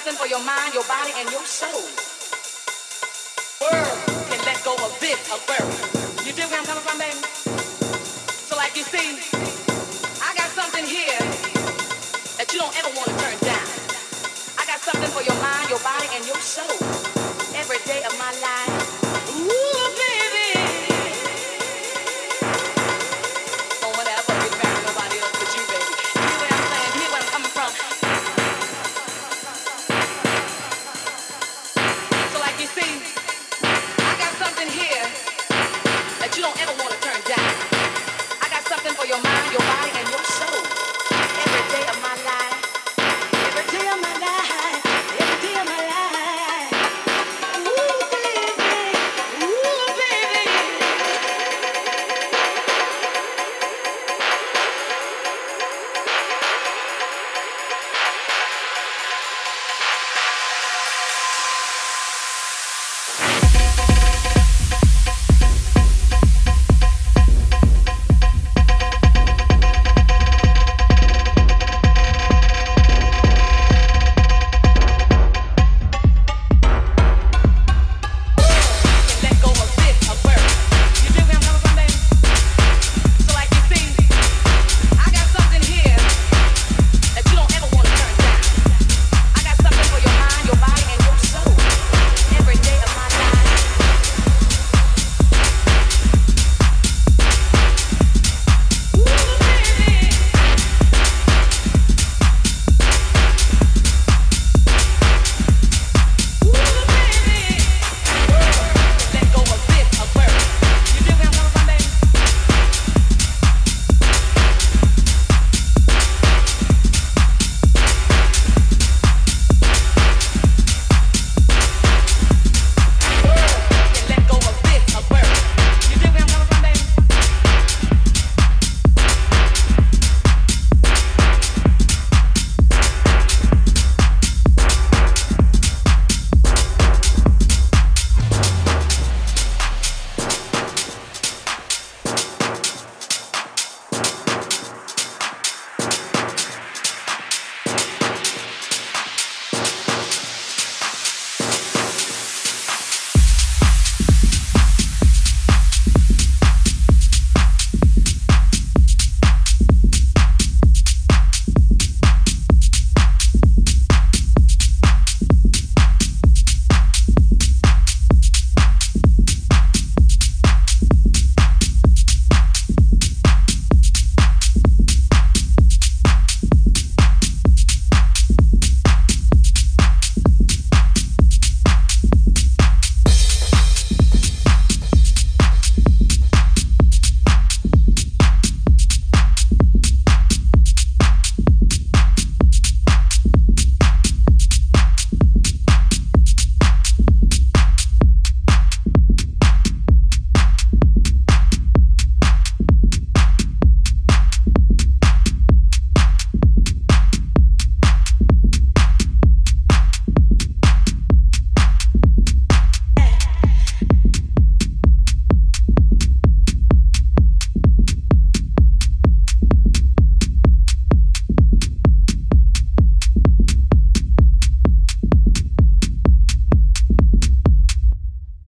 something for your mind, your body, and your soul. World can let go a bit of worry. You dig where I'm coming from, baby? So like you see, I got something here that you don't ever want to turn down. I got something for your mind, your body, and your soul. Every day of my life.